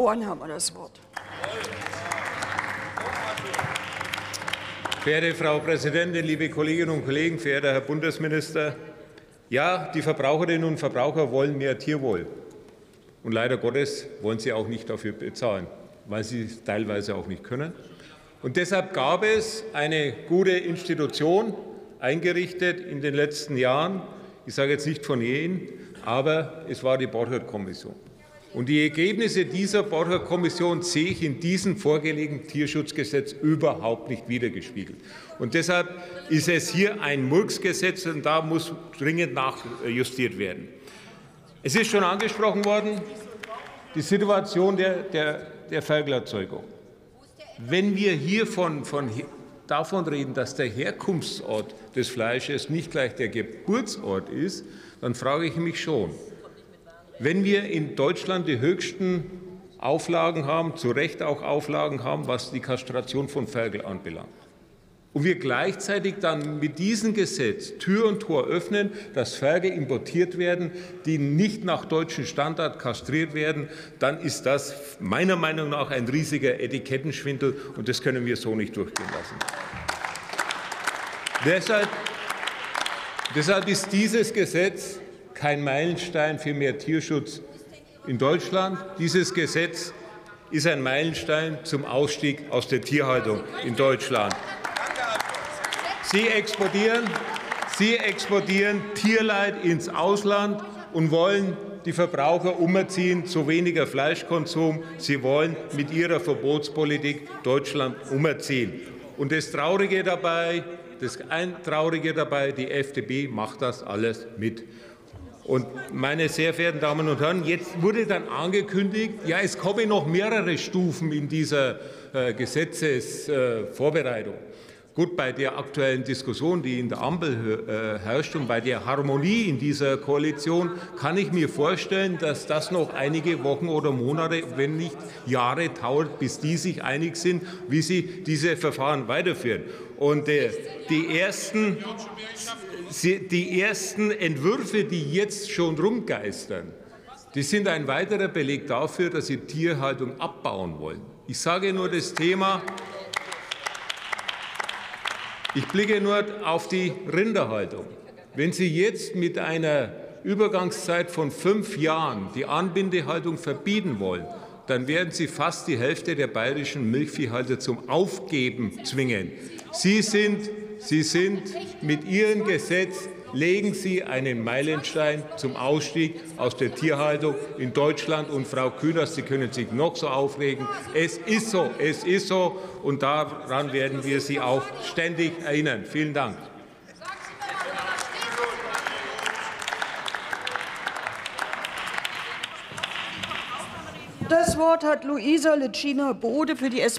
Ohren haben wir das Wort. Verehrte Frau Präsidentin, liebe Kolleginnen und Kollegen, verehrter Herr Bundesminister! Ja, die Verbraucherinnen und Verbraucher wollen mehr Tierwohl. Und leider Gottes wollen sie auch nicht dafür bezahlen, weil sie es teilweise auch nicht können. Und deshalb gab es eine gute Institution eingerichtet in den letzten Jahren. Ich sage jetzt nicht von jenen, aber es war die Borchert-Kommission. Und die Ergebnisse dieser Borchert-Kommission sehe ich in diesem vorgelegten Tierschutzgesetz überhaupt nicht wiedergespiegelt. Und deshalb ist es hier ein Murksgesetz, und da muss dringend nachjustiert werden. Es ist schon angesprochen worden, die Situation der, der, der Ferkelerzeugung. Wenn wir hier von, von, davon reden, dass der Herkunftsort des Fleisches nicht gleich der Geburtsort ist, dann frage ich mich schon, wenn wir in Deutschland die höchsten Auflagen haben, zu Recht auch Auflagen haben, was die Kastration von Ferkel anbelangt, und wir gleichzeitig dann mit diesem Gesetz Tür und Tor öffnen, dass Ferkel importiert werden, die nicht nach deutschem Standard kastriert werden, dann ist das meiner Meinung nach ein riesiger Etikettenschwindel, und das können wir so nicht durchgehen lassen. Deshalb, deshalb ist dieses Gesetz kein Meilenstein für mehr Tierschutz in Deutschland. Dieses Gesetz ist ein Meilenstein zum Ausstieg aus der Tierhaltung in Deutschland. Sie exportieren, Sie exportieren Tierleid ins Ausland und wollen die Verbraucher umerziehen zu weniger Fleischkonsum. Sie wollen mit ihrer Verbotspolitik Deutschland umerziehen. Und das Traurige dabei, das Traurige dabei, die FDP macht das alles mit. Und meine sehr verehrten Damen und Herren, jetzt wurde dann angekündigt, ja, es kommen noch mehrere Stufen in dieser äh, Gesetzesvorbereitung. Gut, bei der aktuellen Diskussion, die in der Ampel äh, herrscht und bei der Harmonie in dieser Koalition, kann ich mir vorstellen, dass das noch einige Wochen oder Monate, wenn nicht Jahre dauert, bis die sich einig sind, wie sie diese Verfahren weiterführen. Und äh, die ersten die ersten Entwürfe, die jetzt schon rumgeistern, die sind ein weiterer Beleg dafür, dass Sie Tierhaltung abbauen wollen. Ich sage nur das Thema ich blicke nur auf die Rinderhaltung. Wenn Sie jetzt mit einer Übergangszeit von fünf Jahren die Anbindehaltung verbieten wollen, dann werden Sie fast die Hälfte der bayerischen Milchviehhalter zum Aufgeben zwingen. Sie sind, Sie sind mit Ihrem Gesetz legen Sie einen Meilenstein zum Ausstieg aus der Tierhaltung in Deutschland. Und Frau Kühners, Sie können sich noch so aufregen. Es ist so, es ist so. Und daran werden wir Sie auch ständig erinnern. Vielen Dank. Das Wort hat Luisa Lecina Bode für die SPD.